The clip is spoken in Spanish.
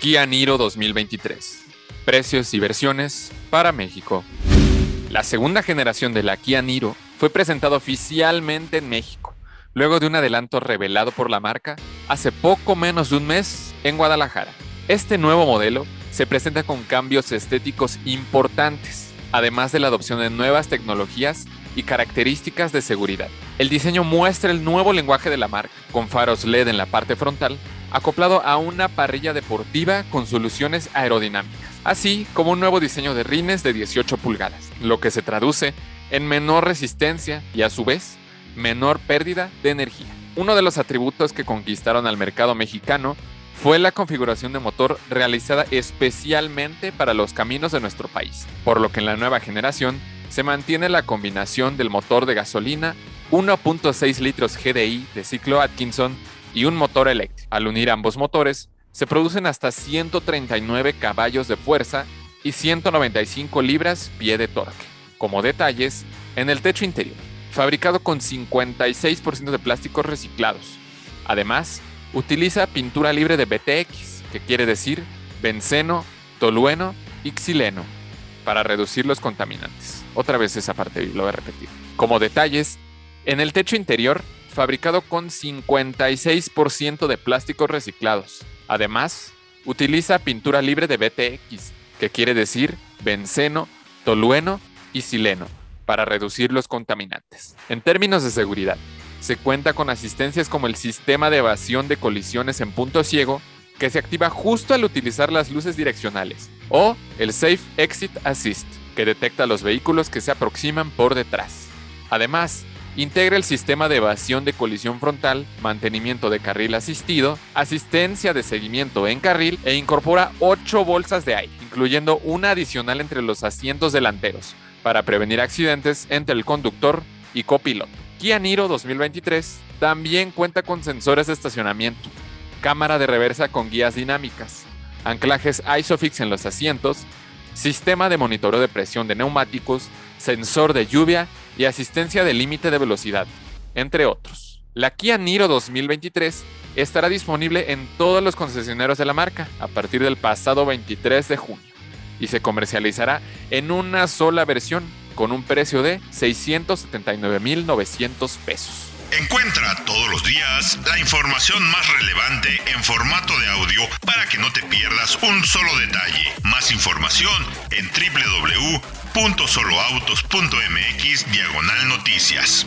Kia Niro 2023. Precios y versiones para México. La segunda generación de la Kia Niro fue presentada oficialmente en México, luego de un adelanto revelado por la marca hace poco menos de un mes en Guadalajara. Este nuevo modelo se presenta con cambios estéticos importantes, además de la adopción de nuevas tecnologías y características de seguridad. El diseño muestra el nuevo lenguaje de la marca, con faros LED en la parte frontal acoplado a una parrilla deportiva con soluciones aerodinámicas, así como un nuevo diseño de rines de 18 pulgadas, lo que se traduce en menor resistencia y a su vez menor pérdida de energía. Uno de los atributos que conquistaron al mercado mexicano fue la configuración de motor realizada especialmente para los caminos de nuestro país, por lo que en la nueva generación se mantiene la combinación del motor de gasolina 1.6 litros GDI de ciclo Atkinson y un motor eléctrico. Al unir ambos motores, se producen hasta 139 caballos de fuerza y 195 libras pie de torque. Como detalles, en el techo interior, fabricado con 56% de plásticos reciclados. Además, utiliza pintura libre de BTX, que quiere decir benceno, tolueno y xileno, para reducir los contaminantes. Otra vez esa parte, lo voy a repetir. Como detalles, en el techo interior fabricado con 56% de plásticos reciclados. Además, utiliza pintura libre de BTX, que quiere decir benceno, tolueno y sileno, para reducir los contaminantes. En términos de seguridad, se cuenta con asistencias como el sistema de evasión de colisiones en punto ciego, que se activa justo al utilizar las luces direccionales, o el Safe Exit Assist, que detecta los vehículos que se aproximan por detrás. Además, Integra el sistema de evasión de colisión frontal, mantenimiento de carril asistido, asistencia de seguimiento en carril e incorpora 8 bolsas de aire, incluyendo una adicional entre los asientos delanteros, para prevenir accidentes entre el conductor y copiloto. Kia Niro 2023 también cuenta con sensores de estacionamiento, cámara de reversa con guías dinámicas, anclajes ISOFIX en los asientos, sistema de monitoreo de presión de neumáticos, sensor de lluvia y asistencia de límite de velocidad, entre otros. La Kia Niro 2023 estará disponible en todos los concesionarios de la marca a partir del pasado 23 de junio y se comercializará en una sola versión con un precio de 679.900 pesos. Encuentra todos los días la información más relevante en formato de audio para que no te pierdas un solo detalle. Más información en www.soloautos.mx diagonal noticias.